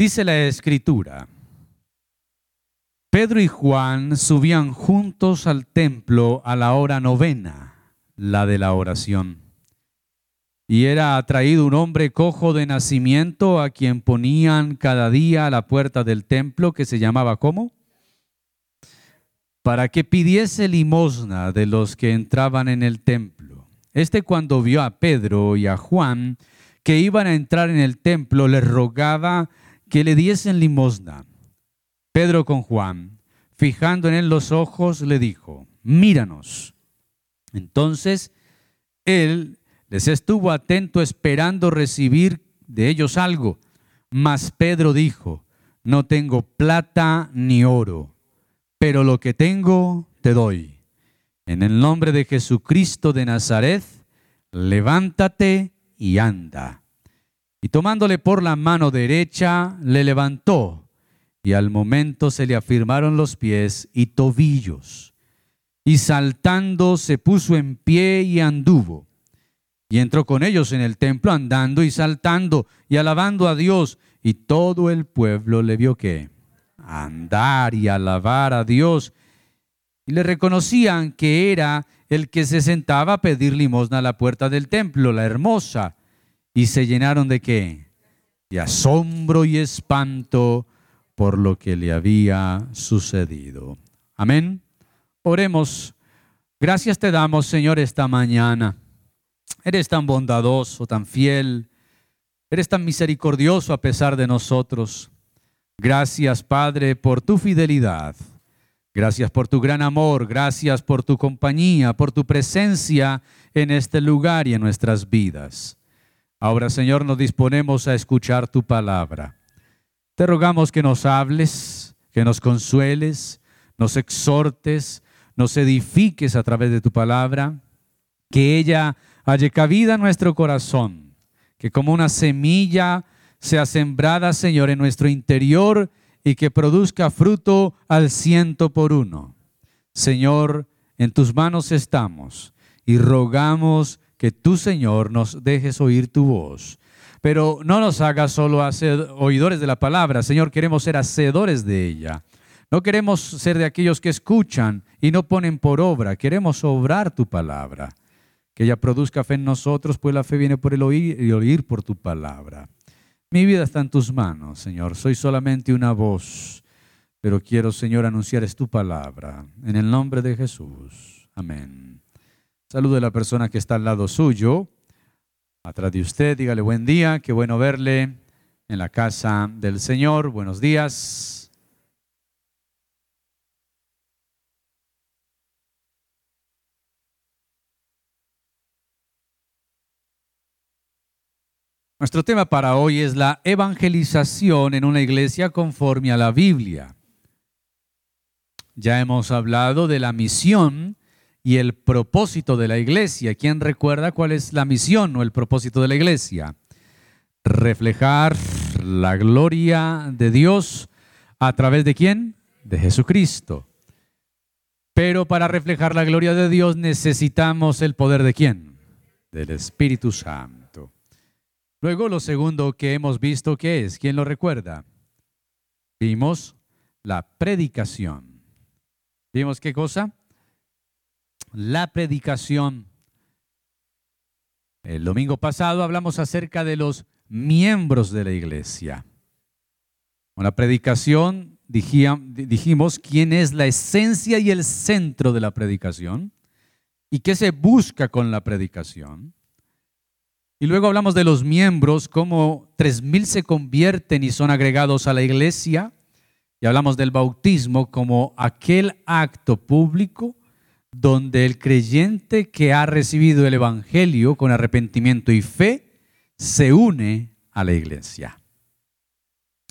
Dice la escritura, Pedro y Juan subían juntos al templo a la hora novena, la de la oración. Y era atraído un hombre cojo de nacimiento a quien ponían cada día a la puerta del templo que se llamaba ¿cómo? Para que pidiese limosna de los que entraban en el templo. Este cuando vio a Pedro y a Juan que iban a entrar en el templo, les rogaba que le diesen limosna. Pedro con Juan, fijando en él los ojos, le dijo, míranos. Entonces él les estuvo atento esperando recibir de ellos algo. Mas Pedro dijo, no tengo plata ni oro, pero lo que tengo te doy. En el nombre de Jesucristo de Nazaret, levántate y anda. Y tomándole por la mano derecha, le levantó, y al momento se le afirmaron los pies y tobillos. Y saltando se puso en pie y anduvo. Y entró con ellos en el templo andando y saltando y alabando a Dios. Y todo el pueblo le vio que andar y alabar a Dios. Y le reconocían que era el que se sentaba a pedir limosna a la puerta del templo, la hermosa y se llenaron de qué? De asombro y espanto por lo que le había sucedido. Amén. Oremos. Gracias te damos, Señor, esta mañana. Eres tan bondadoso, tan fiel. Eres tan misericordioso a pesar de nosotros. Gracias, Padre, por tu fidelidad. Gracias por tu gran amor. Gracias por tu compañía, por tu presencia en este lugar y en nuestras vidas. Ahora, Señor, nos disponemos a escuchar tu palabra. Te rogamos que nos hables, que nos consueles, nos exhortes, nos edifiques a través de tu palabra, que ella haya cabida en nuestro corazón, que como una semilla sea sembrada, Señor, en nuestro interior y que produzca fruto al ciento por uno. Señor, en tus manos estamos y rogamos que tú, Señor, nos dejes oír tu voz. Pero no nos hagas solo oidores de la palabra, Señor, queremos ser hacedores de ella. No queremos ser de aquellos que escuchan y no ponen por obra, queremos obrar tu palabra. Que ella produzca fe en nosotros, pues la fe viene por el oír y oír por tu palabra. Mi vida está en tus manos, Señor. Soy solamente una voz, pero quiero, Señor, anunciar es tu palabra. En el nombre de Jesús. Amén. Salude a la persona que está al lado suyo, atrás de usted, dígale buen día, qué bueno verle en la casa del Señor, buenos días. Nuestro tema para hoy es la evangelización en una iglesia conforme a la Biblia. Ya hemos hablado de la misión y el propósito de la iglesia. ¿Quién recuerda cuál es la misión o el propósito de la iglesia? Reflejar la gloria de Dios a través de quién? De Jesucristo. Pero para reflejar la gloria de Dios necesitamos el poder de quién? Del Espíritu Santo. Luego lo segundo que hemos visto, ¿qué es? ¿Quién lo recuerda? Vimos la predicación. ¿Vimos qué cosa? La predicación. El domingo pasado hablamos acerca de los miembros de la iglesia. Con la predicación dijimos quién es la esencia y el centro de la predicación y qué se busca con la predicación. Y luego hablamos de los miembros, cómo tres mil se convierten y son agregados a la iglesia. Y hablamos del bautismo como aquel acto público donde el creyente que ha recibido el Evangelio con arrepentimiento y fe se une a la iglesia.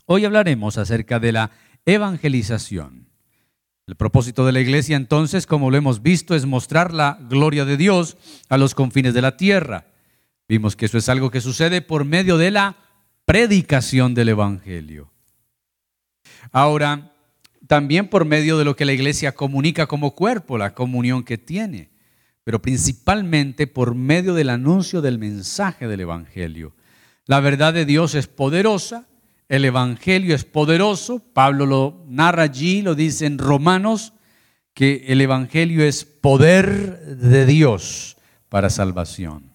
Hoy hablaremos acerca de la evangelización. El propósito de la iglesia entonces, como lo hemos visto, es mostrar la gloria de Dios a los confines de la tierra. Vimos que eso es algo que sucede por medio de la predicación del Evangelio. Ahora, también por medio de lo que la iglesia comunica como cuerpo, la comunión que tiene, pero principalmente por medio del anuncio del mensaje del Evangelio. La verdad de Dios es poderosa, El Evangelio es poderoso. Pablo lo narra allí, lo dice en Romanos, que el Evangelio es poder de Dios para salvación.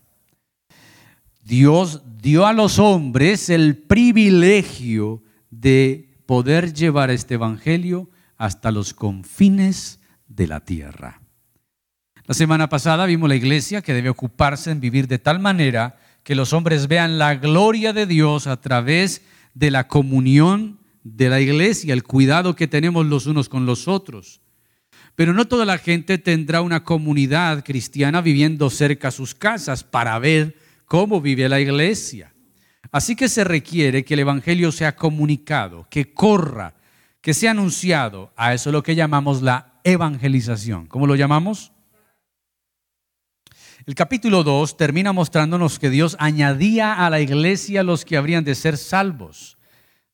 Dios dio a los hombres el privilegio de poder llevar este Evangelio hasta los confines de la tierra. La semana pasada vimos la iglesia que debe ocuparse en vivir de tal manera que los hombres vean la gloria de Dios a través de la comunión de la iglesia, el cuidado que tenemos los unos con los otros. Pero no toda la gente tendrá una comunidad cristiana viviendo cerca a sus casas para ver cómo vive la iglesia. Así que se requiere que el Evangelio sea comunicado, que corra, que sea anunciado. A eso es lo que llamamos la evangelización. ¿Cómo lo llamamos? El capítulo 2 termina mostrándonos que Dios añadía a la iglesia los que habrían de ser salvos.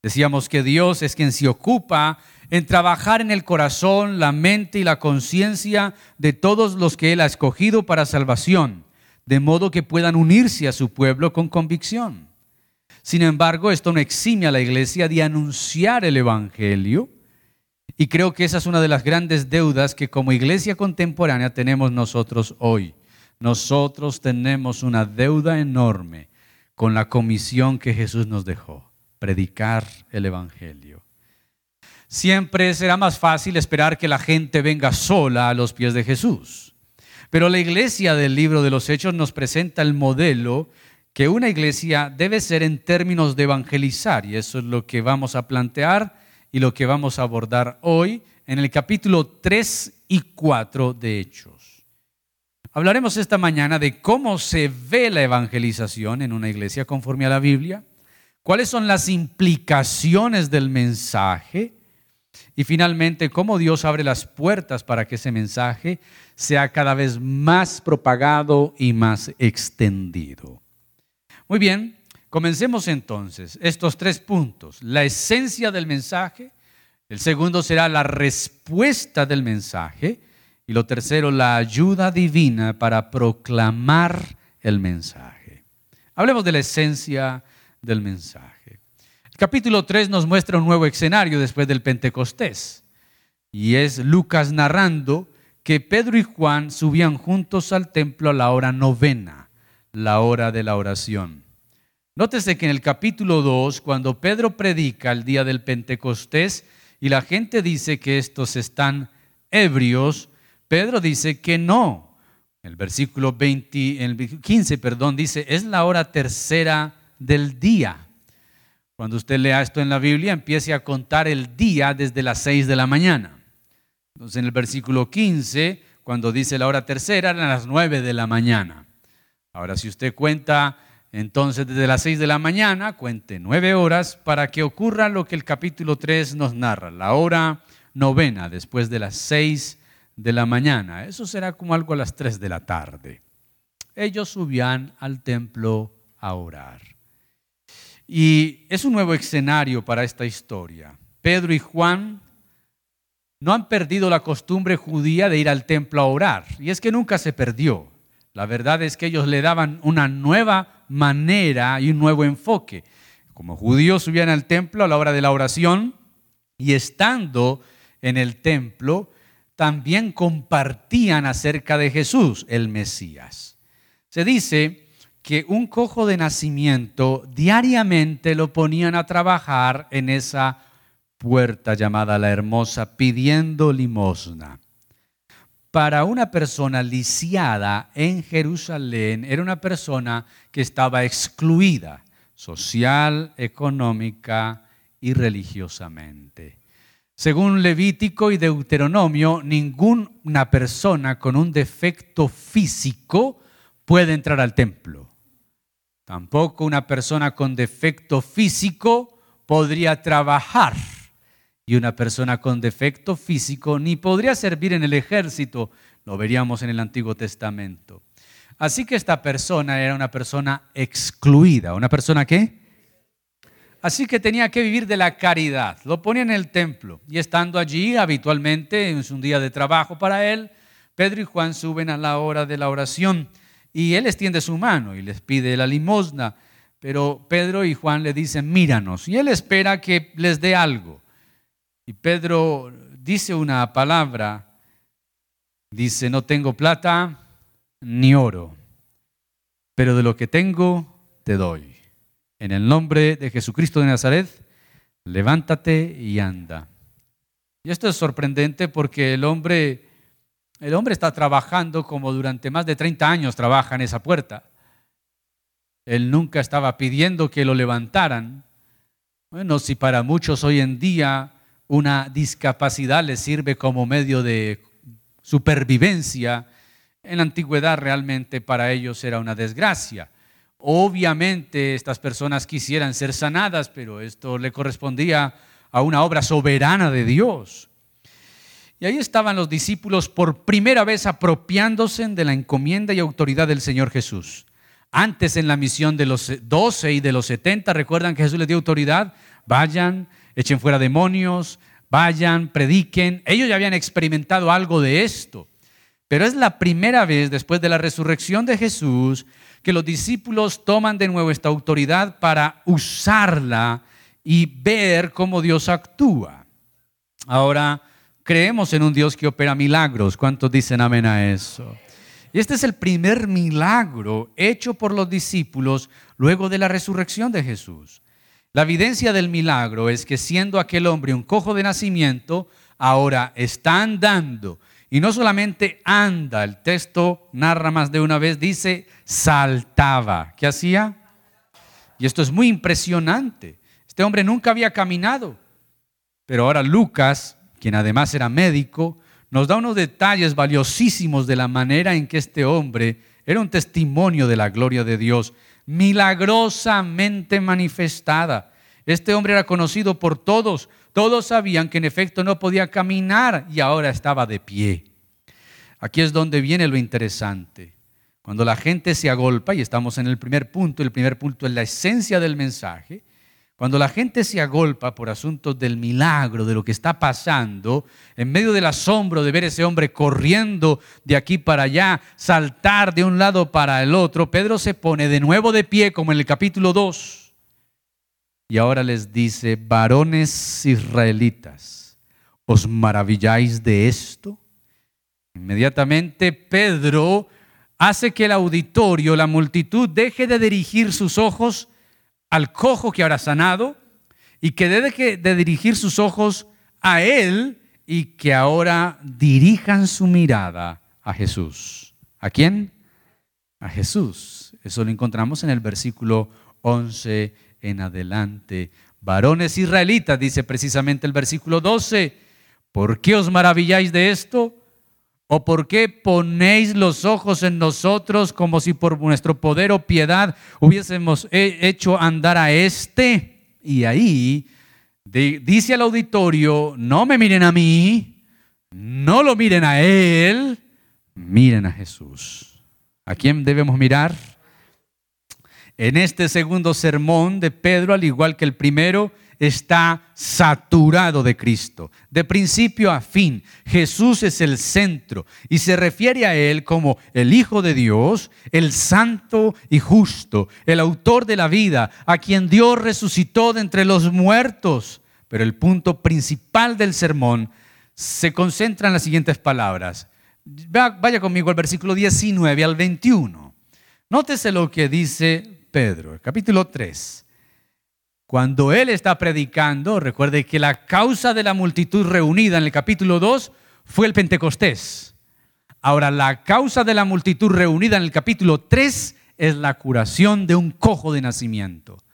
Decíamos que Dios es quien se ocupa en trabajar en el corazón, la mente y la conciencia de todos los que Él ha escogido para salvación, de modo que puedan unirse a su pueblo con convicción. Sin embargo, esto no exime a la iglesia de anunciar el Evangelio. Y creo que esa es una de las grandes deudas que como iglesia contemporánea tenemos nosotros hoy. Nosotros tenemos una deuda enorme con la comisión que Jesús nos dejó, predicar el Evangelio. Siempre será más fácil esperar que la gente venga sola a los pies de Jesús. Pero la iglesia del libro de los Hechos nos presenta el modelo que una iglesia debe ser en términos de evangelizar, y eso es lo que vamos a plantear y lo que vamos a abordar hoy en el capítulo 3 y 4 de Hechos. Hablaremos esta mañana de cómo se ve la evangelización en una iglesia conforme a la Biblia, cuáles son las implicaciones del mensaje y finalmente cómo Dios abre las puertas para que ese mensaje sea cada vez más propagado y más extendido. Muy bien, comencemos entonces estos tres puntos. La esencia del mensaje, el segundo será la respuesta del mensaje y lo tercero, la ayuda divina para proclamar el mensaje. Hablemos de la esencia del mensaje. El capítulo 3 nos muestra un nuevo escenario después del Pentecostés. Y es Lucas narrando que Pedro y Juan subían juntos al templo a la hora novena, la hora de la oración. Nótese que en el capítulo 2, cuando Pedro predica el día del Pentecostés y la gente dice que estos están ebrios, Pedro dice que no. El versículo 20, el 15, perdón, dice, es la hora tercera del día. Cuando usted lea esto en la Biblia, empiece a contar el día desde las 6 de la mañana. Entonces en el versículo 15, cuando dice la hora tercera, eran las 9 de la mañana. Ahora si usted cuenta entonces desde las 6 de la mañana, cuente 9 horas para que ocurra lo que el capítulo 3 nos narra, la hora novena, después de las 6 de la mañana. Eso será como algo a las 3 de la tarde. Ellos subían al templo a orar. Y es un nuevo escenario para esta historia. Pedro y Juan no han perdido la costumbre judía de ir al templo a orar. Y es que nunca se perdió. La verdad es que ellos le daban una nueva manera y un nuevo enfoque. Como judíos subían al templo a la hora de la oración y estando en el templo, también compartían acerca de Jesús, el Mesías. Se dice que un cojo de nacimiento diariamente lo ponían a trabajar en esa puerta llamada la hermosa pidiendo limosna. Para una persona lisiada en Jerusalén era una persona que estaba excluida social, económica y religiosamente. Según Levítico y Deuteronomio, ninguna persona con un defecto físico puede entrar al templo. Tampoco una persona con defecto físico podría trabajar. Y una persona con defecto físico ni podría servir en el ejército. Lo veríamos en el Antiguo Testamento. Así que esta persona era una persona excluida. ¿Una persona qué? Así que tenía que vivir de la caridad. Lo ponía en el templo y estando allí habitualmente, es un día de trabajo para él, Pedro y Juan suben a la hora de la oración y él extiende su mano y les pide la limosna. Pero Pedro y Juan le dicen, míranos. Y él espera que les dé algo. Y Pedro dice una palabra, dice, no tengo plata ni oro, pero de lo que tengo te doy. En el nombre de Jesucristo de Nazaret, levántate y anda. Y esto es sorprendente porque el hombre, el hombre está trabajando como durante más de 30 años trabaja en esa puerta. Él nunca estaba pidiendo que lo levantaran. Bueno, si para muchos hoy en día una discapacidad les sirve como medio de supervivencia, en la antigüedad realmente para ellos era una desgracia. Obviamente estas personas quisieran ser sanadas, pero esto le correspondía a una obra soberana de Dios. Y ahí estaban los discípulos por primera vez apropiándose de la encomienda y autoridad del Señor Jesús. Antes en la misión de los 12 y de los 70, recuerdan que Jesús les dio autoridad, vayan, echen fuera demonios, vayan, prediquen. Ellos ya habían experimentado algo de esto. Pero es la primera vez después de la resurrección de Jesús que los discípulos toman de nuevo esta autoridad para usarla y ver cómo Dios actúa. Ahora, creemos en un Dios que opera milagros. ¿Cuántos dicen amén a eso? Y este es el primer milagro hecho por los discípulos luego de la resurrección de Jesús. La evidencia del milagro es que siendo aquel hombre un cojo de nacimiento, ahora está andando. Y no solamente anda, el texto narra más de una vez, dice, saltaba. ¿Qué hacía? Y esto es muy impresionante. Este hombre nunca había caminado. Pero ahora Lucas, quien además era médico, nos da unos detalles valiosísimos de la manera en que este hombre era un testimonio de la gloria de Dios milagrosamente manifestada. Este hombre era conocido por todos. Todos sabían que en efecto no podía caminar y ahora estaba de pie. Aquí es donde viene lo interesante. Cuando la gente se agolpa, y estamos en el primer punto, el primer punto es la esencia del mensaje, cuando la gente se agolpa por asuntos del milagro, de lo que está pasando, en medio del asombro de ver ese hombre corriendo de aquí para allá, saltar de un lado para el otro, Pedro se pone de nuevo de pie como en el capítulo 2. Y ahora les dice, varones israelitas, ¿os maravilláis de esto? Inmediatamente Pedro hace que el auditorio, la multitud, deje de dirigir sus ojos al cojo que habrá sanado y que deje de dirigir sus ojos a él y que ahora dirijan su mirada a Jesús. ¿A quién? A Jesús. Eso lo encontramos en el versículo 11 en adelante. Varones israelitas, dice precisamente el versículo 12, ¿por qué os maravilláis de esto? ¿O por qué ponéis los ojos en nosotros como si por nuestro poder o piedad hubiésemos hecho andar a este? Y ahí dice al auditorio, no me miren a mí, no lo miren a él, miren a Jesús. ¿A quién debemos mirar? En este segundo sermón de Pedro, al igual que el primero, está saturado de Cristo. De principio a fin, Jesús es el centro y se refiere a Él como el Hijo de Dios, el santo y justo, el autor de la vida, a quien Dios resucitó de entre los muertos. Pero el punto principal del sermón se concentra en las siguientes palabras. Vaya conmigo al versículo 19 al 21. Nótese lo que dice Pedro, capítulo 3. Cuando él está predicando, recuerde que la causa de la multitud reunida en el capítulo 2 fue el Pentecostés. Ahora, la causa de la multitud reunida en el capítulo 3 es la curación de un cojo de nacimiento.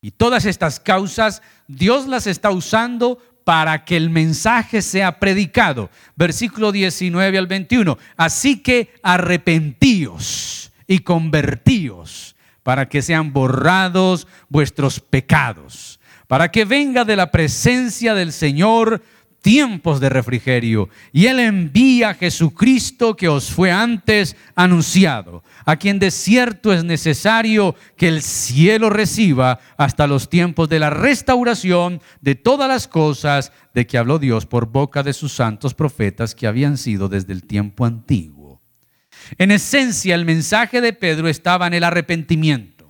Y todas estas causas Dios las está usando para que el mensaje sea predicado. Versículo 19 al 21. Así que arrepentíos y convertíos para que sean borrados vuestros pecados, para que venga de la presencia del Señor tiempos de refrigerio. Y Él envía a Jesucristo que os fue antes anunciado, a quien de cierto es necesario que el cielo reciba hasta los tiempos de la restauración de todas las cosas de que habló Dios por boca de sus santos profetas que habían sido desde el tiempo antiguo. En esencia, el mensaje de Pedro estaba en el arrepentimiento.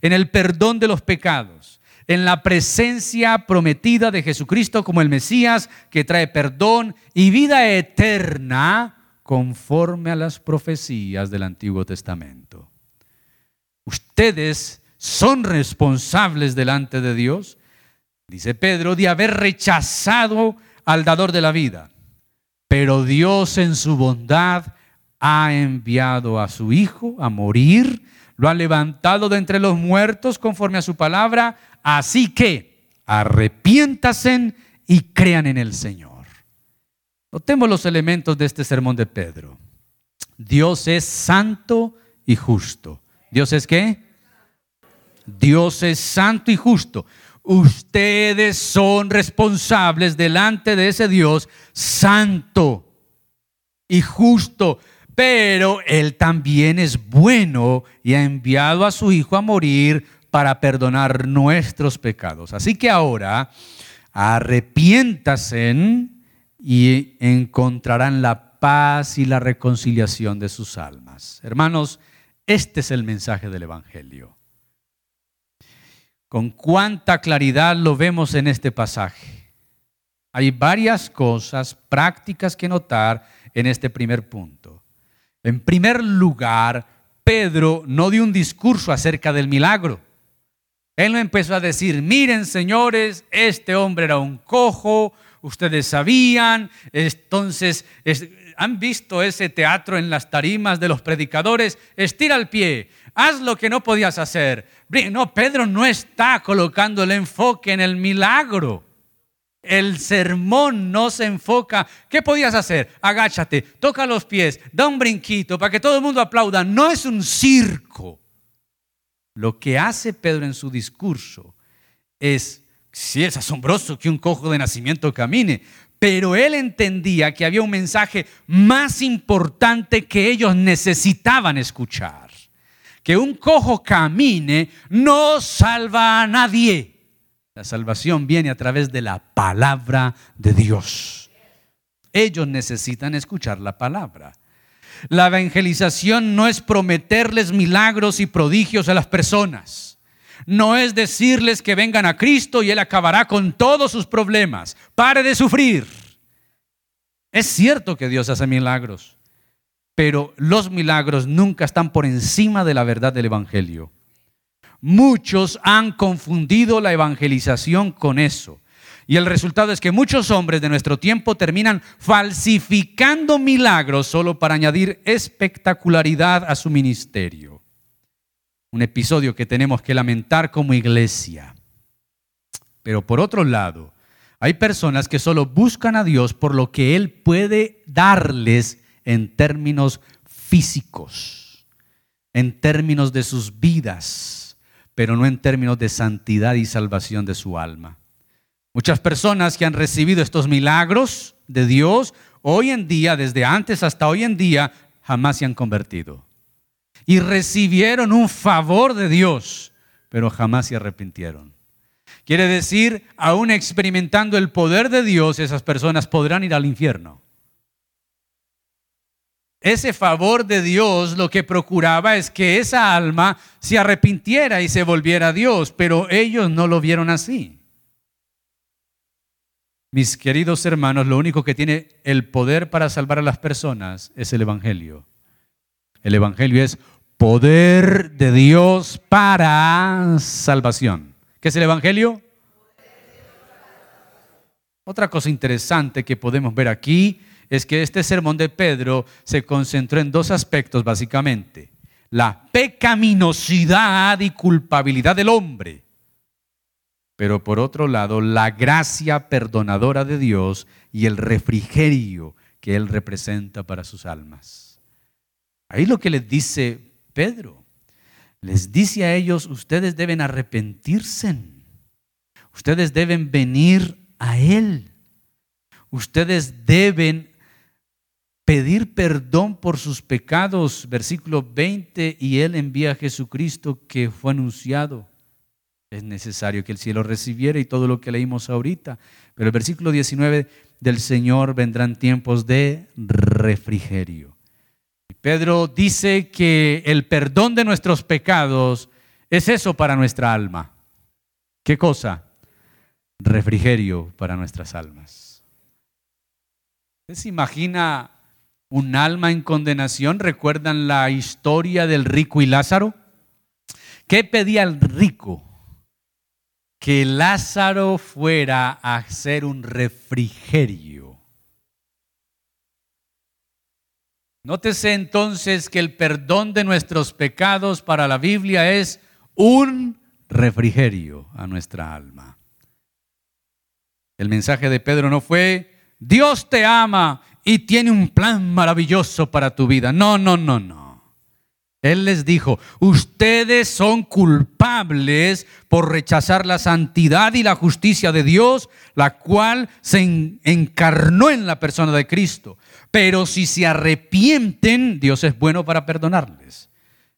en el perdón de los pecados, en la presencia prometida de Jesucristo como el Mesías que trae perdón y vida eterna conforme a las profecías del Antiguo Testamento. Ustedes son responsables delante de Dios, dice Pedro, de haber rechazado al dador de la vida. Pero Dios en su bondad ha enviado a su Hijo a morir, lo ha levantado de entre los muertos conforme a su palabra, así que arrepiéntasen y crean en el Señor. Notemos los elementos de este sermón de Pedro. Dios es santo y justo. ¿Dios es qué? Dios es santo y justo. Ustedes son responsables delante de ese Dios santo y justo. Pero Él también es bueno y ha enviado a su Hijo a morir para perdonar nuestros pecados. Así que ahora arrepiéntasen y encontrarán la paz y la reconciliación de sus almas. Hermanos, este es el mensaje del Evangelio. Con cuánta claridad lo vemos en este pasaje. Hay varias cosas prácticas que notar en este primer punto. En primer lugar, Pedro no dio un discurso acerca del milagro. Él no empezó a decir, miren señores, este hombre era un cojo, ustedes sabían, entonces han visto ese teatro en las tarimas de los predicadores, estira el pie, haz lo que no podías hacer. No, Pedro no está colocando el enfoque en el milagro. El sermón no se enfoca. ¿Qué podías hacer? Agáchate, toca los pies, da un brinquito para que todo el mundo aplauda. No es un circo. Lo que hace Pedro en su discurso es Sí, es asombroso que un cojo de nacimiento camine, pero él entendía que había un mensaje más importante que ellos necesitaban escuchar. Que un cojo camine no salva a nadie. La salvación viene a través de la palabra de Dios. Ellos necesitan escuchar la palabra. La evangelización no es prometerles milagros y prodigios a las personas no es decirles que vengan a Cristo y Él acabará con todos sus problemas. Pare de sufrir. Es cierto que Dios hace milagros, pero los milagros nunca están por encima de la verdad del Evangelio. Muchos han confundido la evangelización con eso. Y el resultado es que muchos hombres de nuestro tiempo terminan falsificando milagros solo para añadir espectacularidad a su ministerio un episodio que tenemos que lamentar como iglesia. Pero por otro lado, hay personas que solo buscan a Dios por lo que Él puede darles en términos físicos, en términos de sus vidas, pero no en términos de santidad y salvación de su alma. Muchas personas que han recibido estos milagros de Dios, hoy en día, desde antes hasta hoy en día, jamás se han convertido y recibieron un favor de Dios, pero jamás se arrepintieron. Quiere decir, aún experimentando el poder de Dios, esas personas podrán ir al infierno. Ese favor de Dios lo que procuraba es que esa alma se arrepintiera y se volviera a Dios, pero ellos no lo vieron así. Mis queridos hermanos, lo único que tiene el poder para salvar a las personas es el Evangelio. El Evangelio es poder de Dios para salvación. ¿Qué es el Evangelio? Otra cosa interesante que podemos ver aquí es que este sermón de Pedro se concentró en dos aspectos básicamente. La pecaminosidad y culpabilidad del hombre. Pero por otro lado, la gracia perdonadora de Dios y el refrigerio que Él representa para sus almas. Ahí lo que les dice Pedro. Les dice a ellos, ustedes deben arrepentirse. Ustedes deben venir a Él. Ustedes deben pedir perdón por sus pecados. Versículo 20, y Él envía a Jesucristo que fue anunciado. Es necesario que el cielo recibiera y todo lo que leímos ahorita. Pero el versículo 19 del Señor vendrán tiempos de refrigerio. Pedro dice que el perdón de nuestros pecados es eso para nuestra alma. ¿Qué cosa? Refrigerio para nuestras almas. ¿Usted se imagina un alma en condenación? ¿Recuerdan la historia del rico y Lázaro? ¿Qué pedía el rico? Que Lázaro fuera a hacer un refrigerio. Nótese entonces que el perdón de nuestros pecados para la Biblia es un refrigerio a nuestra alma. El mensaje de Pedro no fue, Dios te ama y tiene un plan maravilloso para tu vida. No, no, no, no. Él les dijo, ustedes son culpables por rechazar la santidad y la justicia de Dios, la cual se encarnó en la persona de Cristo. Pero si se arrepienten, Dios es bueno para perdonarles.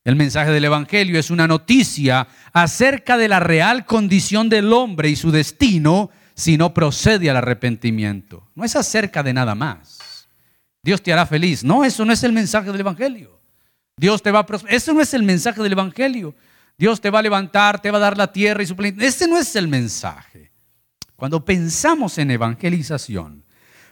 El mensaje del Evangelio es una noticia acerca de la real condición del hombre y su destino si no procede al arrepentimiento. No es acerca de nada más. Dios te hará feliz. No, eso no es el mensaje del Evangelio. Dios te va a prosperar. Ese no es el mensaje del Evangelio. Dios te va a levantar, te va a dar la tierra y su plenitud. Ese no es el mensaje. Cuando pensamos en evangelización,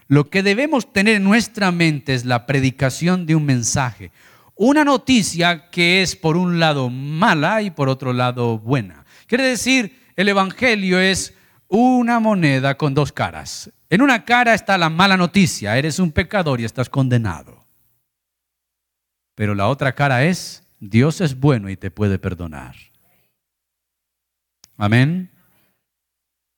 lo que debemos tener en nuestra mente es la predicación de un mensaje. Una noticia que es por un lado mala y por otro lado buena. Quiere decir, el Evangelio es una moneda con dos caras. En una cara está la mala noticia, eres un pecador y estás condenado. Pero la otra cara es, Dios es bueno y te puede perdonar. Amén.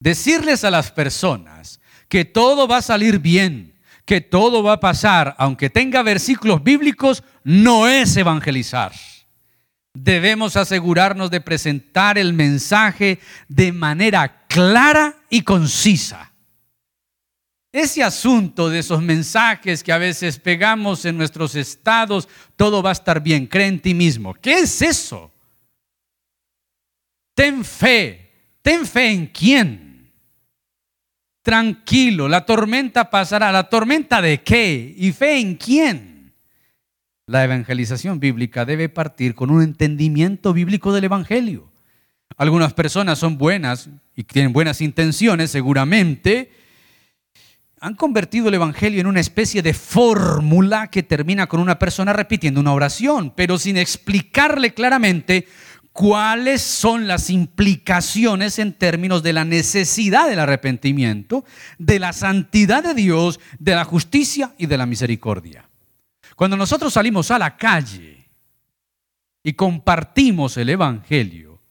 Decirles a las personas que todo va a salir bien, que todo va a pasar, aunque tenga versículos bíblicos, no es evangelizar. Debemos asegurarnos de presentar el mensaje de manera clara y concisa. Ese asunto de esos mensajes que a veces pegamos en nuestros estados, todo va a estar bien, cree en ti mismo. ¿Qué es eso? Ten fe. ¿Ten fe en quién? Tranquilo, la tormenta pasará. ¿La tormenta de qué? ¿Y fe en quién? La evangelización bíblica debe partir con un entendimiento bíblico del Evangelio. Algunas personas son buenas y tienen buenas intenciones, seguramente, han convertido el Evangelio en una especie de fórmula que termina con una persona repitiendo una oración, pero sin explicarle claramente cuáles son las implicaciones en términos de la necesidad del arrepentimiento, de la santidad de Dios, de la justicia y de la misericordia. Cuando nosotros salimos a la calle y compartimos el Evangelio,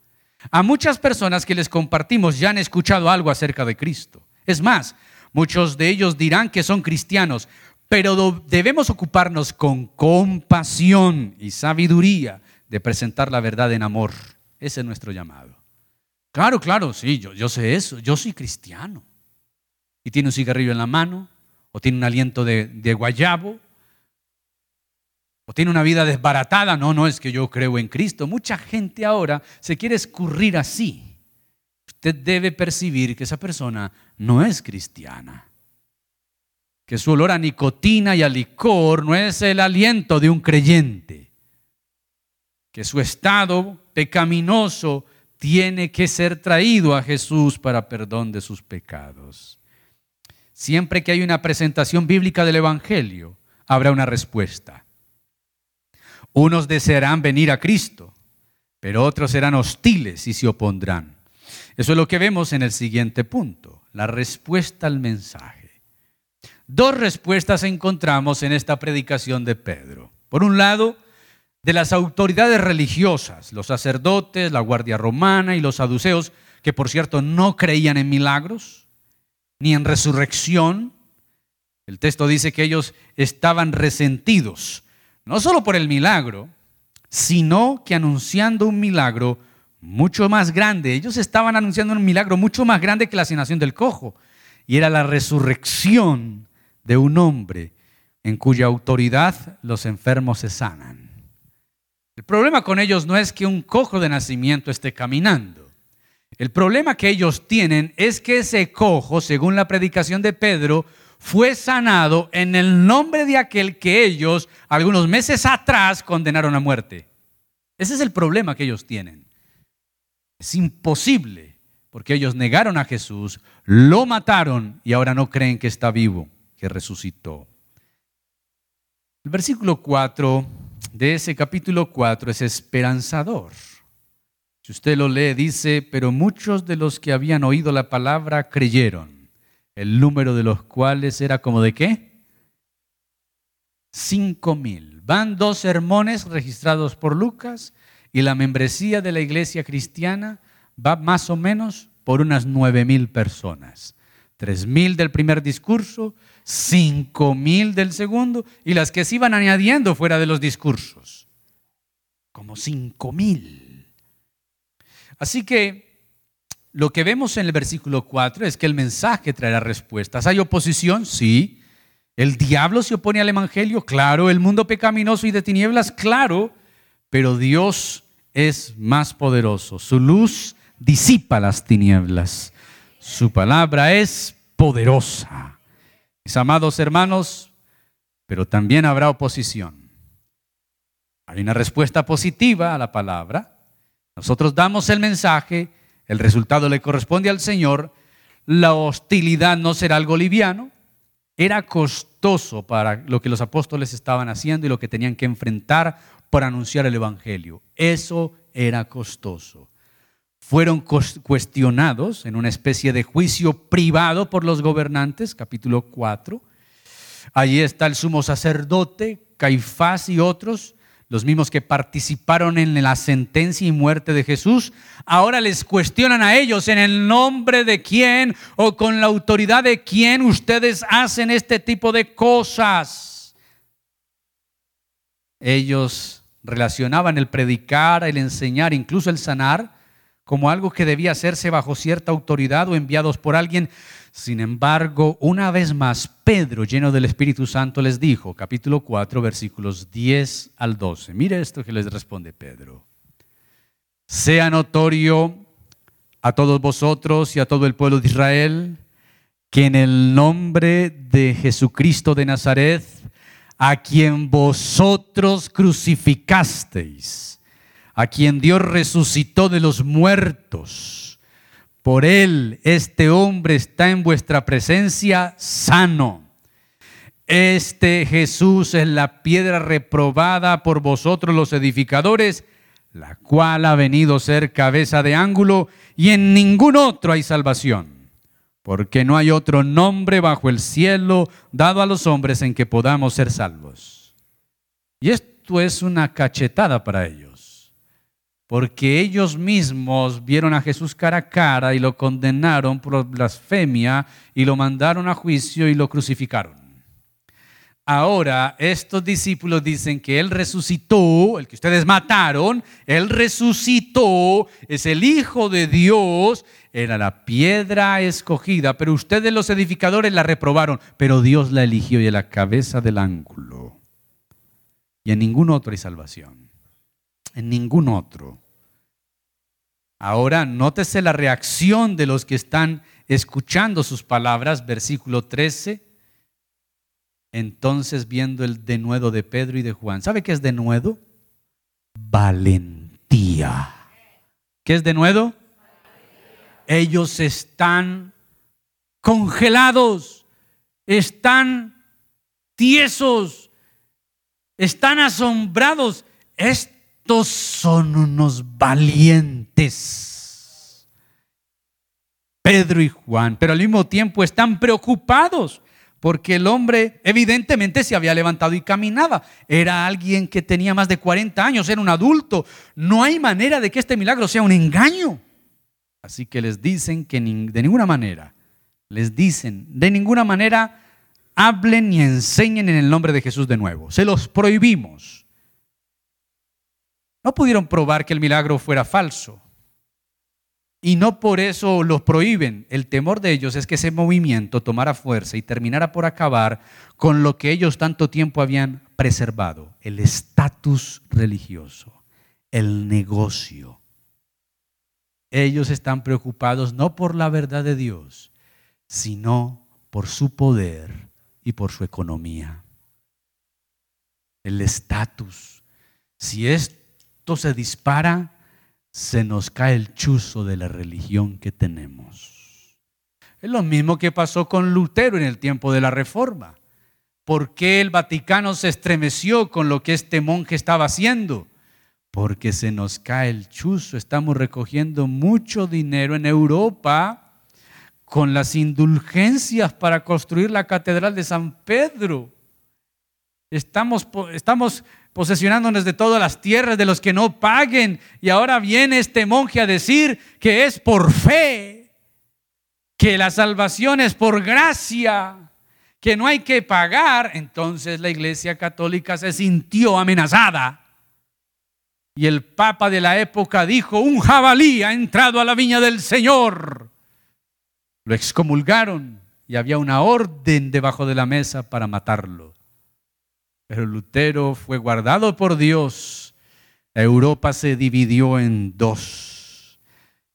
a muchas personas que les compartimos ya han escuchado algo acerca de Cristo. Es más, Muchos de ellos dirán que son cristianos, pero debemos ocuparnos con compasión y sabiduría de presentar la verdad en amor. Ese es nuestro llamado. Claro, claro, sí, yo, yo sé eso. Yo soy cristiano. Y tiene un cigarrillo en la mano, o tiene un aliento de, de guayabo, o tiene una vida desbaratada. No, no es que yo creo en Cristo. Mucha gente ahora se quiere escurrir así usted debe percibir que esa persona no es cristiana. Que su olor a nicotina y a licor no es el aliento de un creyente. Que su estado pecaminoso tiene que ser traído a Jesús para perdón de sus pecados. Siempre que hay una presentación bíblica del Evangelio, habrá una respuesta. Unos desearán venir a Cristo, pero otros serán hostiles y se opondrán. Eso es lo que vemos en el siguiente punto, la respuesta al mensaje. Dos respuestas encontramos en esta predicación de Pedro. Por un lado, de las autoridades religiosas, los sacerdotes, la guardia romana y los saduceos, que por cierto no creían en milagros ni en resurrección. El texto dice que ellos estaban resentidos, no solo por el milagro, sino que anunciando un milagro mucho más grande. Ellos estaban anunciando un milagro mucho más grande que la sanación del cojo. Y era la resurrección de un hombre en cuya autoridad los enfermos se sanan. El problema con ellos no es que un cojo de nacimiento esté caminando. El problema que ellos tienen es que ese cojo, según la predicación de Pedro, fue sanado en el nombre de aquel que ellos, algunos meses atrás, condenaron a muerte. Ese es el problema que ellos tienen. Es imposible, porque ellos negaron a Jesús, lo mataron y ahora no creen que está vivo, que resucitó. El versículo 4 de ese capítulo 4 es esperanzador. Si usted lo lee, dice, pero muchos de los que habían oído la palabra creyeron, el número de los cuales era como de qué? Cinco mil. Van dos sermones registrados por Lucas y la membresía de la iglesia cristiana va más o menos por unas nueve mil personas. Tres mil del primer discurso, cinco mil del segundo y las que se iban añadiendo fuera de los discursos. Como cinco mil. Así que lo que vemos en el versículo 4 es que el mensaje traerá respuestas. ¿Hay oposición? Sí. ¿El diablo se opone al Evangelio? Claro. ¿El mundo pecaminoso y de tinieblas? Claro. Pero Dios es más poderoso. Su luz disipa las tinieblas. Su palabra es poderosa. Mis amados hermanos, pero también habrá oposición. Hay una respuesta positiva a la palabra. Nosotros damos el mensaje, el resultado le corresponde al Señor. La hostilidad no será algo liviano. Era costoso para lo que los apóstoles estaban haciendo y lo que tenían que enfrentar por anunciar el Evangelio. Eso era costoso. Fueron cuestionados en una especie de juicio privado por los gobernantes, capítulo 4. Allí está el sumo sacerdote, Caifás y otros, los mismos que participaron en la sentencia y muerte de Jesús, ahora les cuestionan a ellos en el nombre de quién o con la autoridad de quién ustedes hacen este tipo de cosas. Ellos relacionaban el predicar, el enseñar, incluso el sanar, como algo que debía hacerse bajo cierta autoridad o enviados por alguien. Sin embargo, una vez más, Pedro, lleno del Espíritu Santo, les dijo, capítulo 4, versículos 10 al 12. Mire esto que les responde Pedro. Sea notorio a todos vosotros y a todo el pueblo de Israel que en el nombre de Jesucristo de Nazaret, a quien vosotros crucificasteis, a quien Dios resucitó de los muertos, por él este hombre está en vuestra presencia sano. Este Jesús es la piedra reprobada por vosotros los edificadores, la cual ha venido a ser cabeza de ángulo, y en ningún otro hay salvación porque no hay otro nombre bajo el cielo dado a los hombres en que podamos ser salvos. Y esto es una cachetada para ellos, porque ellos mismos vieron a Jesús cara a cara y lo condenaron por blasfemia y lo mandaron a juicio y lo crucificaron. Ahora estos discípulos dicen que Él resucitó, el que ustedes mataron, Él resucitó, es el Hijo de Dios, era la piedra escogida, pero ustedes los edificadores la reprobaron, pero Dios la eligió y es la cabeza del ángulo. Y en ningún otro hay salvación, en ningún otro. Ahora nótese la reacción de los que están escuchando sus palabras, versículo 13 entonces viendo el denuedo de Pedro y de Juan, ¿sabe qué es denuedo? Valentía. ¿Qué es denuedo? Ellos están congelados, están tiesos, están asombrados. Estos son unos valientes. Pedro y Juan, pero al mismo tiempo están preocupados porque el hombre evidentemente se había levantado y caminaba. Era alguien que tenía más de 40 años, era un adulto. No hay manera de que este milagro sea un engaño. Así que les dicen que de ninguna manera, les dicen, de ninguna manera hablen ni enseñen en el nombre de Jesús de nuevo. Se los prohibimos. No pudieron probar que el milagro fuera falso. Y no por eso los prohíben. El temor de ellos es que ese movimiento tomara fuerza y terminara por acabar con lo que ellos tanto tiempo habían preservado, el estatus religioso, el negocio. Ellos están preocupados no por la verdad de Dios, sino por su poder y por su economía. El estatus. Si esto se dispara, se nos cae el chuzo de la religión que tenemos. Es lo mismo que pasó con Lutero en el tiempo de la Reforma. ¿Por qué el Vaticano se estremeció con lo que este monje estaba haciendo? Porque se nos cae el chuzo. Estamos recogiendo mucho dinero en Europa con las indulgencias para construir la Catedral de San Pedro. Estamos, estamos posesionándonos de todas las tierras de los que no paguen. Y ahora viene este monje a decir que es por fe, que la salvación es por gracia, que no hay que pagar. Entonces la iglesia católica se sintió amenazada. Y el papa de la época dijo, un jabalí ha entrado a la viña del Señor. Lo excomulgaron y había una orden debajo de la mesa para matarlo. Pero Lutero fue guardado por Dios. Europa se dividió en dos.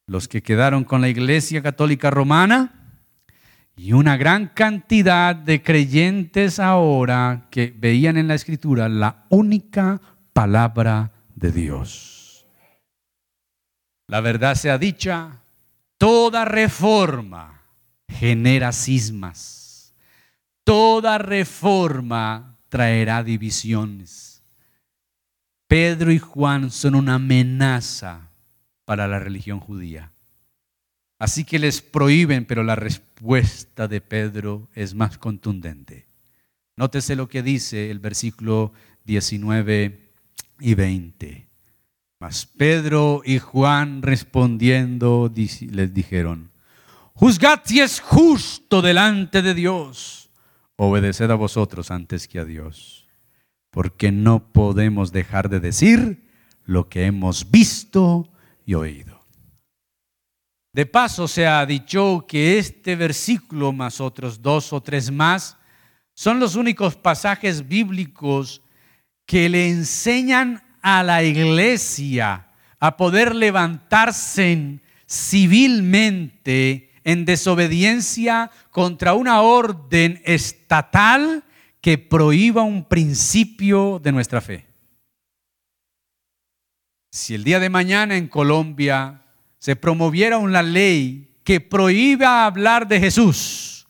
Los que quedaron con la Iglesia Católica Romana y una gran cantidad de creyentes ahora que veían en la Escritura la única palabra de Dios. La verdad sea dicha, toda reforma genera cismas. Toda reforma traerá divisiones. Pedro y Juan son una amenaza para la religión judía. Así que les prohíben, pero la respuesta de Pedro es más contundente. Nótese lo que dice el versículo 19 y 20. Mas Pedro y Juan respondiendo les dijeron, juzgad si es justo delante de Dios obedeced a vosotros antes que a Dios, porque no podemos dejar de decir lo que hemos visto y oído. De paso se ha dicho que este versículo más otros dos o tres más son los únicos pasajes bíblicos que le enseñan a la iglesia a poder levantarse civilmente en desobediencia contra una orden estatal que prohíba un principio de nuestra fe. Si el día de mañana en Colombia se promoviera una ley que prohíba hablar de Jesús,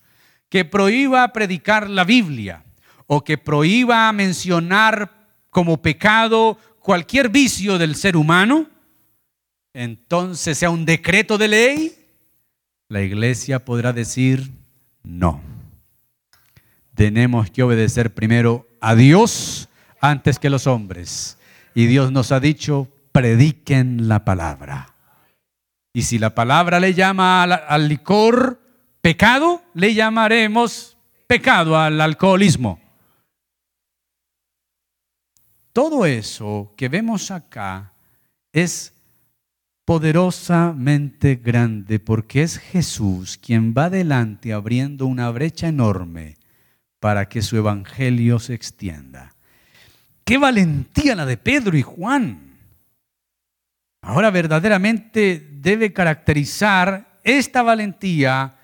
que prohíba predicar la Biblia o que prohíba mencionar como pecado cualquier vicio del ser humano, entonces sea un decreto de ley, la iglesia podrá decir no. Tenemos que obedecer primero a Dios antes que los hombres. Y Dios nos ha dicho, prediquen la palabra. Y si la palabra le llama al, licor pecado, le llamaremos pecado al alcoholismo. Todo eso que vemos acá es poderosamente grande porque es Jesús quien va adelante abriendo una brecha enorme para que su evangelio se extienda. Qué valentía la de Pedro y Juan. Ahora verdaderamente debe caracterizar esta valentía.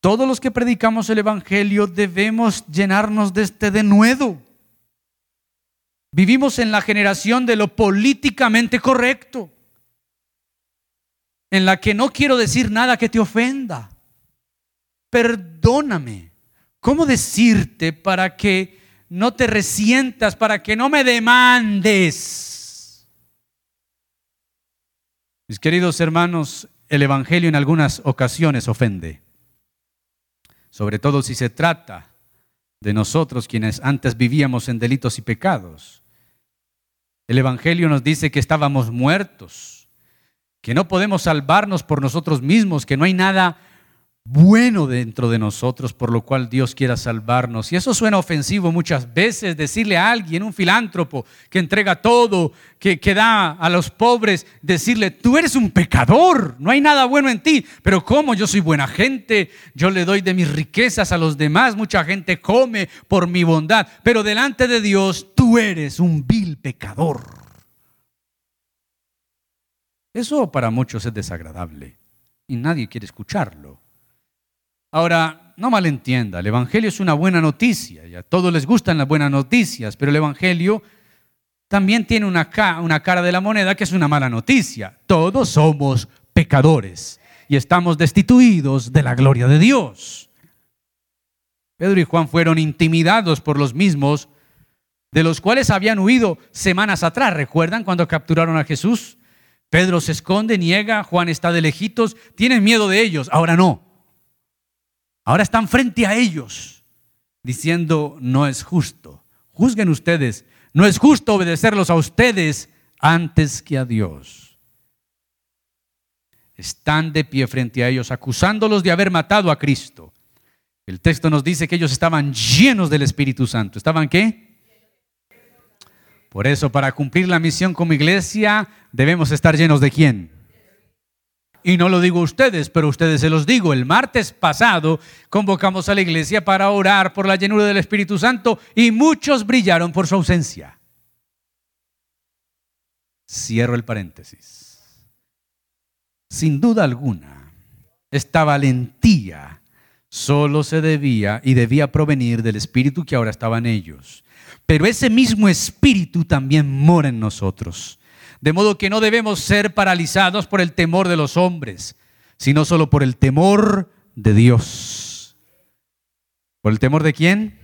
Todos los que predicamos el Evangelio debemos llenarnos de este denuedo. Vivimos en la generación de lo políticamente correcto en la que no quiero decir nada que te ofenda. Perdóname. ¿Cómo decirte para que no te resientas, para que no me demandes? Mis queridos hermanos, el Evangelio en algunas ocasiones ofende, sobre todo si se trata de nosotros quienes antes vivíamos en delitos y pecados. El Evangelio nos dice que estábamos muertos que no podemos salvarnos por nosotros mismos, que no hay nada bueno dentro de nosotros por lo cual Dios quiera salvarnos. Y eso suena ofensivo muchas veces, decirle a alguien, un filántropo que entrega todo, que, que da a los pobres, decirle, tú eres un pecador, no hay nada bueno en ti, pero como yo soy buena gente, yo le doy de mis riquezas a los demás, mucha gente come por mi bondad, pero delante de Dios tú eres un vil pecador. Eso para muchos es desagradable y nadie quiere escucharlo. Ahora, no malentienda, el Evangelio es una buena noticia y a todos les gustan las buenas noticias, pero el Evangelio también tiene una, una cara de la moneda que es una mala noticia. Todos somos pecadores y estamos destituidos de la gloria de Dios. Pedro y Juan fueron intimidados por los mismos de los cuales habían huido semanas atrás. ¿Recuerdan cuando capturaron a Jesús? Pedro se esconde, niega, Juan está de lejitos, tienen miedo de ellos, ahora no. Ahora están frente a ellos, diciendo, no es justo. Juzguen ustedes, no es justo obedecerlos a ustedes antes que a Dios. Están de pie frente a ellos, acusándolos de haber matado a Cristo. El texto nos dice que ellos estaban llenos del Espíritu Santo. ¿Estaban qué? Por eso, para cumplir la misión como iglesia, debemos estar llenos de quién. Y no lo digo a ustedes, pero a ustedes se los digo. El martes pasado convocamos a la iglesia para orar por la llenura del Espíritu Santo y muchos brillaron por su ausencia. Cierro el paréntesis. Sin duda alguna, esta valentía solo se debía y debía provenir del Espíritu que ahora estaba en ellos. Pero ese mismo espíritu también mora en nosotros. De modo que no debemos ser paralizados por el temor de los hombres, sino solo por el temor de Dios. ¿Por el temor de quién?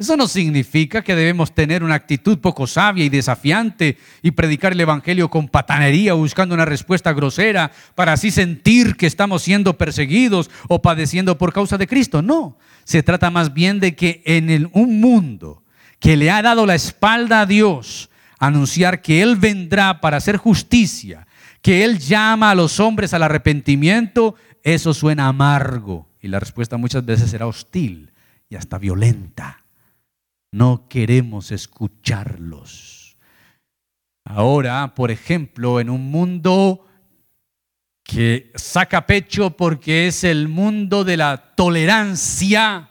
Eso no significa que debemos tener una actitud poco sabia y desafiante y predicar el Evangelio con patanería buscando una respuesta grosera para así sentir que estamos siendo perseguidos o padeciendo por causa de Cristo. No, se trata más bien de que en un mundo que le ha dado la espalda a Dios, anunciar que Él vendrá para hacer justicia, que Él llama a los hombres al arrepentimiento, eso suena amargo. Y la respuesta muchas veces será hostil y hasta violenta. No queremos escucharlos. Ahora, por ejemplo, en un mundo que saca pecho porque es el mundo de la tolerancia,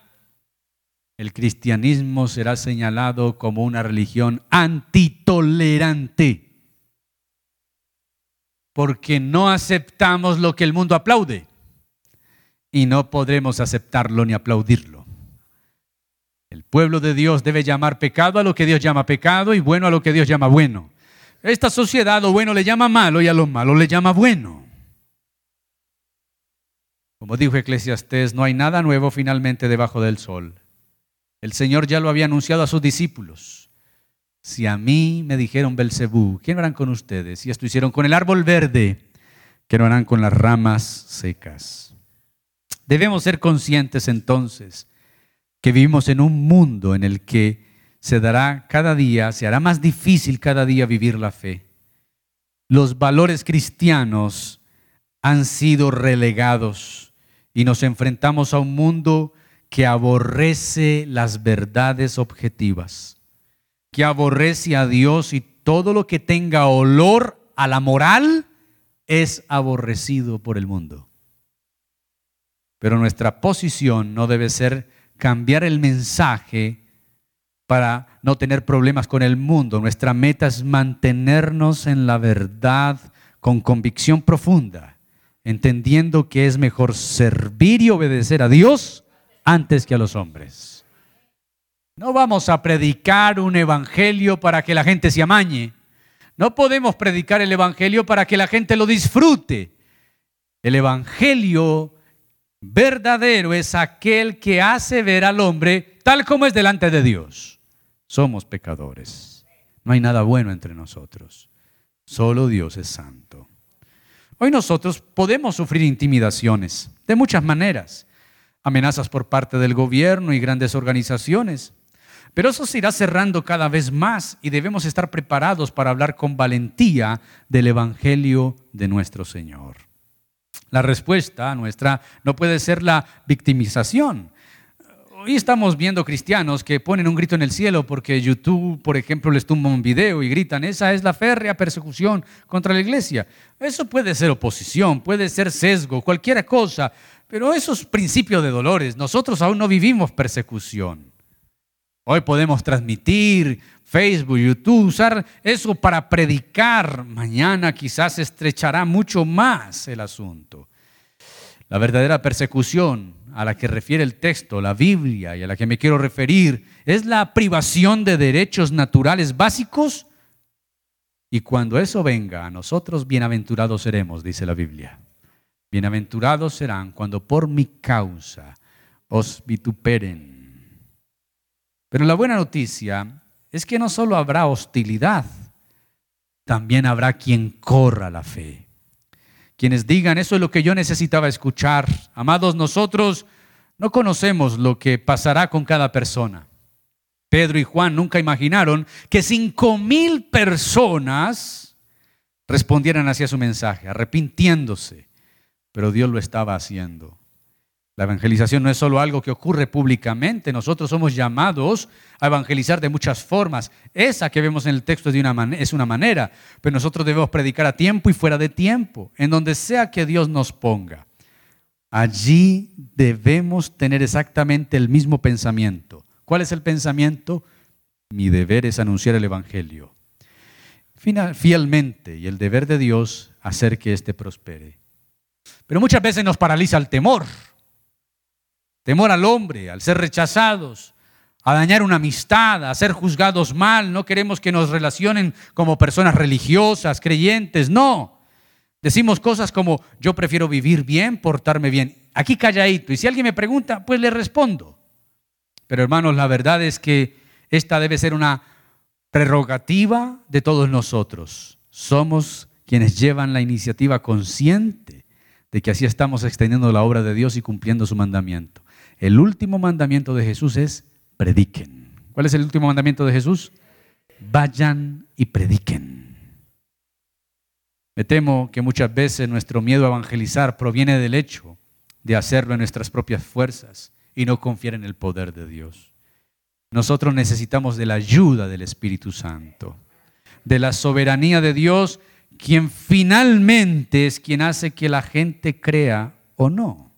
el cristianismo será señalado como una religión antitolerante, porque no aceptamos lo que el mundo aplaude y no podremos aceptarlo ni aplaudirlo. El pueblo de Dios debe llamar pecado a lo que Dios llama pecado y bueno a lo que Dios llama bueno. Esta sociedad lo bueno le llama malo y a lo malo le llama bueno. Como dijo Eclesiastés, no hay nada nuevo finalmente debajo del sol. El Señor ya lo había anunciado a sus discípulos. Si a mí me dijeron Belcebú, ¿qué harán con ustedes? Si esto hicieron con el árbol verde, ¿qué no harán con las ramas secas? Debemos ser conscientes entonces que vivimos en un mundo en el que se dará cada día, se hará más difícil cada día vivir la fe. Los valores cristianos han sido relegados y nos enfrentamos a un mundo que aborrece las verdades objetivas, que aborrece a Dios y todo lo que tenga olor a la moral es aborrecido por el mundo. Pero nuestra posición no debe ser cambiar el mensaje para no tener problemas con el mundo. Nuestra meta es mantenernos en la verdad con convicción profunda, entendiendo que es mejor servir y obedecer a Dios antes que a los hombres. No vamos a predicar un evangelio para que la gente se amañe. No podemos predicar el evangelio para que la gente lo disfrute. El evangelio verdadero es aquel que hace ver al hombre tal como es delante de Dios. Somos pecadores. No hay nada bueno entre nosotros. Solo Dios es santo. Hoy nosotros podemos sufrir intimidaciones de muchas maneras amenazas por parte del gobierno y grandes organizaciones. Pero eso se irá cerrando cada vez más y debemos estar preparados para hablar con valentía del Evangelio de nuestro Señor. La respuesta nuestra no puede ser la victimización. Hoy estamos viendo cristianos que ponen un grito en el cielo porque YouTube, por ejemplo, les tumba un video y gritan, esa es la férrea persecución contra la iglesia. Eso puede ser oposición, puede ser sesgo, cualquier cosa, pero eso es principio de dolores. Nosotros aún no vivimos persecución. Hoy podemos transmitir Facebook, YouTube, usar eso para predicar. Mañana quizás estrechará mucho más el asunto. La verdadera persecución a la que refiere el texto, la Biblia, y a la que me quiero referir, es la privación de derechos naturales básicos Y cuando eso venga a nosotros, bienaventurados seremos, dice la Biblia. Bienaventurados serán cuando por mi causa os vituperen. Pero la buena noticia es que no solo habrá hostilidad, también habrá quien corra la fe. Quienes digan, eso es lo que yo necesitaba escuchar. Amados, nosotros no conocemos lo que pasará con cada persona. Pedro y Juan nunca imaginaron que cinco mil personas respondieran hacia su mensaje, arrepintiéndose, pero Dios lo estaba haciendo. La evangelización no es solo algo que ocurre públicamente, nosotros somos llamados a evangelizar de muchas formas. Esa que vemos en el texto es, de una es una manera, pero nosotros debemos predicar a tiempo y fuera de tiempo, en donde sea que Dios nos ponga. Allí debemos tener exactamente el mismo pensamiento. ¿Cuál es el pensamiento? Mi deber es anunciar el Evangelio. Fielmente y el deber de Dios hacer que éste prospere. Pero muchas veces nos paraliza el temor temor al hombre, al ser rechazados, a dañar una amistad, a ser juzgados mal. No queremos que nos relacionen como personas religiosas, creyentes, no. Decimos cosas como yo prefiero vivir bien, portarme bien. Aquí calladito. Y si alguien me pregunta, pues le respondo. Pero hermanos, la verdad es que esta debe ser una prerrogativa de todos nosotros. Somos quienes llevan la iniciativa consciente de que así estamos extendiendo la obra de Dios y cumpliendo su mandamiento. El último mandamiento de Jesús es prediquen. ¿Cuál es el último mandamiento de Jesús? Vayan y prediquen. Me temo que muchas veces nuestro miedo a evangelizar proviene del hecho de hacerlo en nuestras propias fuerzas y no confiar en el poder de Dios. Nosotros necesitamos de la ayuda del Espíritu Santo, de la soberanía de Dios, quien finalmente es quien hace que la gente crea o no.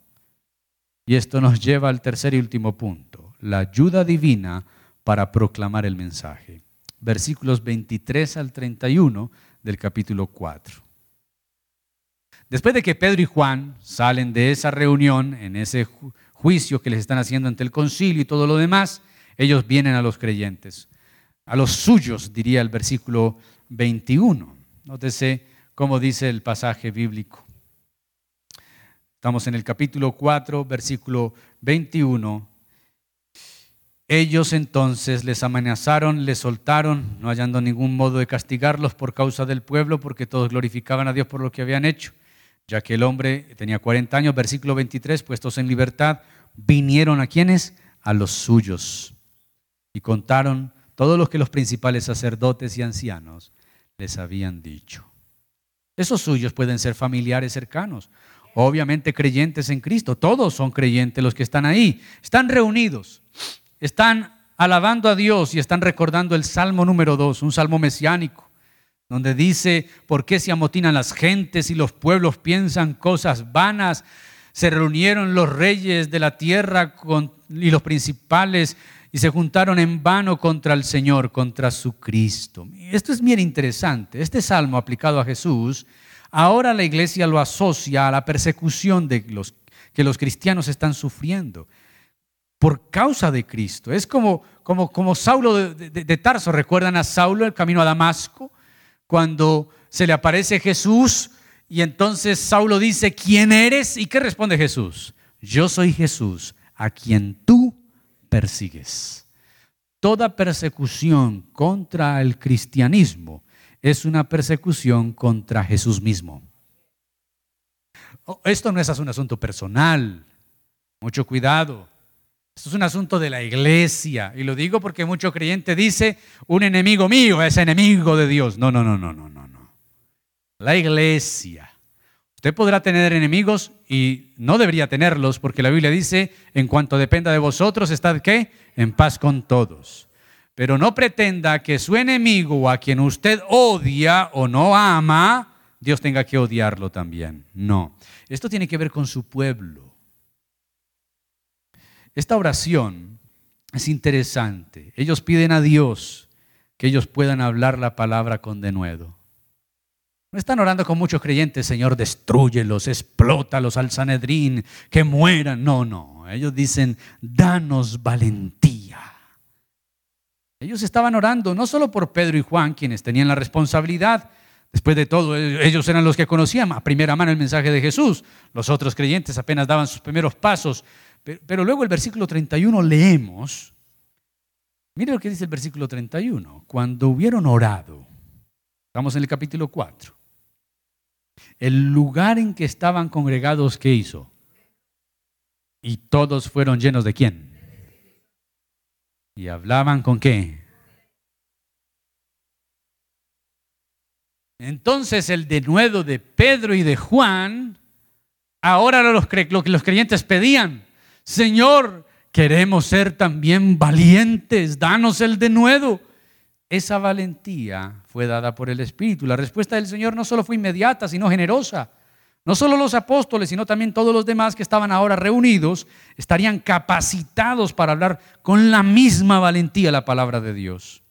Y esto nos lleva al tercer y último punto, la ayuda divina para proclamar el mensaje. Versículos 23 al 31 del capítulo 4. Después de que Pedro y Juan salen de esa reunión, en ese juicio que les están haciendo ante el concilio y todo lo demás, ellos vienen a los creyentes, a los suyos, diría el versículo 21. Nótese cómo dice el pasaje bíblico. Estamos en el capítulo 4, versículo 21. Ellos entonces les amenazaron, les soltaron, no hallando ningún modo de castigarlos por causa del pueblo, porque todos glorificaban a Dios por lo que habían hecho. Ya que el hombre tenía 40 años, versículo 23, puestos en libertad, vinieron a quienes? A los suyos. Y contaron todo lo que los principales sacerdotes y ancianos les habían dicho. Esos suyos pueden ser familiares cercanos obviamente creyentes en Cristo. Todos son creyentes los que están ahí. Están reunidos, están alabando a Dios y están recordando el Salmo número 2, un salmo mesiánico, donde dice, ¿por qué se amotinan las gentes y los pueblos piensan cosas vanas? Se reunieron los reyes de la tierra y los principales y se juntaron en vano contra el Señor, contra su Cristo. Esto es bien interesante. Este salmo aplicado a Jesús Ahora la iglesia lo asocia a la persecución de que los cristianos están sufriendo por causa de Cristo. Es como, como, como Saulo de, Tarso. ¿Recuerdan a Saulo el camino a Damasco? Cuando se le aparece Jesús y entonces Saulo dice, ¿quién eres? ¿Y qué responde Jesús? Yo soy Jesús, a quien tú persigues. Toda persecución contra el cristianismo es una persecución contra Jesús mismo. Oh, esto no es un asunto personal, mucho cuidado. Esto es un asunto de la iglesia. Y lo digo porque mucho creyente dice, un enemigo mío es enemigo de Dios. No, no, no, no, no, no. no. La iglesia. Usted podrá tener enemigos y no debería tenerlos porque la Biblia dice, en cuanto dependa de vosotros, estad qué? En paz con todos. Pero no pretenda que su enemigo a quien usted odia o no ama, Dios tenga que odiarlo también. No. Esto tiene que ver con su pueblo. Esta oración es interesante. Ellos piden a Dios que ellos puedan hablar la palabra con denuedo. No están orando con muchos creyentes, Señor, destruyelos, explótalos al Sanedrín, que mueran. No, no. Ellos dicen, danos valentía Ellos estaban orando no solo por Pedro y Juan, quienes tenían la responsabilidad, Después de todo, e-, ellos eran los que conocían a primera mano el mensaje de Jesús. Los otros creyentes apenas daban sus primeros pasos. Pero, luego el versículo 31 leemos. Mire lo que dice el versículo 31. Cuando hubieron orado, estamos en el capítulo 4. El lugar en que estaban congregados, ¿qué hizo? Y todos fueron llenos de quién? Y hablaban con qué? Entonces el denuedo de Pedro y de Juan, ahora era lo que los creyentes pedían. Señor, queremos ser también valientes, danos el denuedo. Esa valentía fue dada por el Espíritu. La respuesta del Señor no solo fue inmediata, sino generosa. No solo los apóstoles, sino también todos los demás que estaban ahora reunidos estarían capacitados para hablar con la misma valentía la palabra de Dios.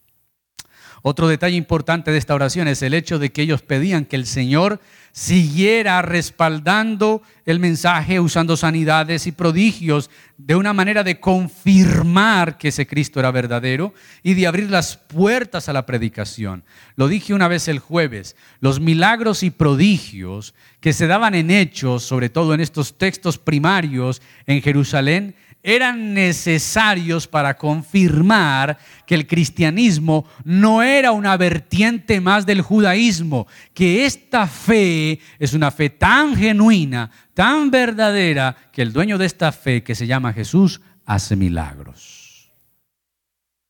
Otro detalle importante de esta oración es el hecho de que ellos pedían que el Señor siguiera respaldando el mensaje usando sanidades y prodigios de una manera de confirmar que ese Cristo era verdadero y de abrir las puertas a la predicación. Lo dije una vez el jueves, los milagros y prodigios que se daban en hechos, sobre todo en estos textos primarios en Jerusalén, eran necesarios para confirmar que el cristianismo no era una vertiente más del judaísmo, que esta fe es una fe tan genuina, tan verdadera, que el dueño de esta fe, que se llama Jesús, hace milagros.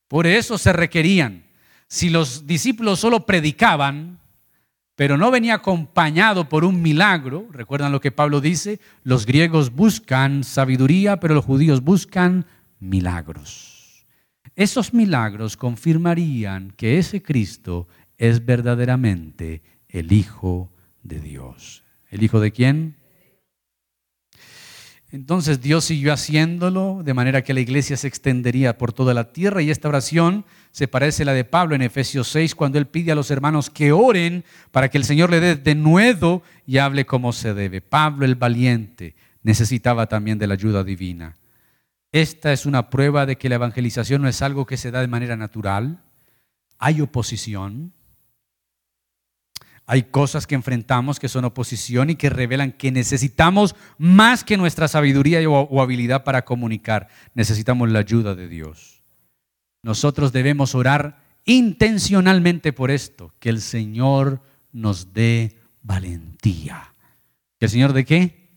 Por eso se requerían, si los discípulos solo predicaban, pero no venía acompañado por un milagro. Recuerdan lo que Pablo dice, los griegos buscan sabiduría, pero los judíos buscan milagros. Esos milagros confirmarían que ese Cristo es verdaderamente el Hijo de Dios. ¿El Hijo de quién? Entonces Dios siguió haciéndolo de manera que la iglesia se extendería por toda la tierra y esta oración se parece a la de Pablo en Efesios 6 cuando él pide a los hermanos que oren para que el Señor le dé de nuevo y hable como se debe. Pablo el valiente necesitaba también de la ayuda divina. Esta es una prueba de que la evangelización no es algo que se da de manera natural. Hay oposición, hay cosas que enfrentamos que son oposición y que revelan que necesitamos más que nuestra sabiduría o, habilidad para comunicar. Necesitamos la ayuda de Dios. Nosotros debemos orar intencionalmente por esto, que el Señor nos dé valentía. ¿Que el Señor de qué?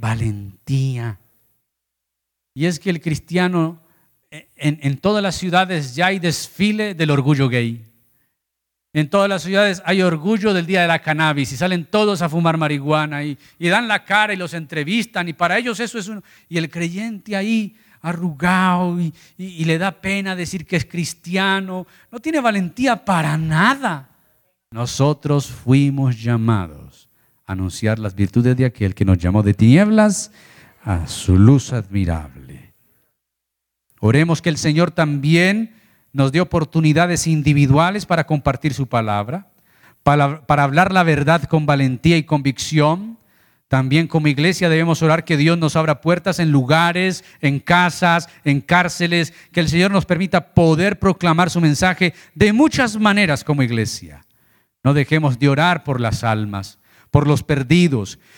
Valentía. Y es que el cristiano, en, en todas las ciudades ya hay desfile del orgullo gay. En todas las ciudades hay orgullo del día de la cannabis y salen todos a fumar marihuana y, dan la cara y los entrevistan y para ellos eso es uno. Y el creyente ahí arrugado y, y le da pena decir que es cristiano, no tiene valentía para nada. Nosotros fuimos llamados a anunciar las virtudes de aquel que nos llamó de tinieblas a su luz admirable. Oremos que el Señor también nos dio oportunidades individuales para compartir su palabra, para, hablar la verdad con valentía y convicción. También como iglesia debemos orar que Dios nos abra puertas en lugares, en casas, en cárceles, que el Señor nos permita poder proclamar su mensaje de muchas maneras como iglesia. No dejemos de orar por las almas, por los perdidos.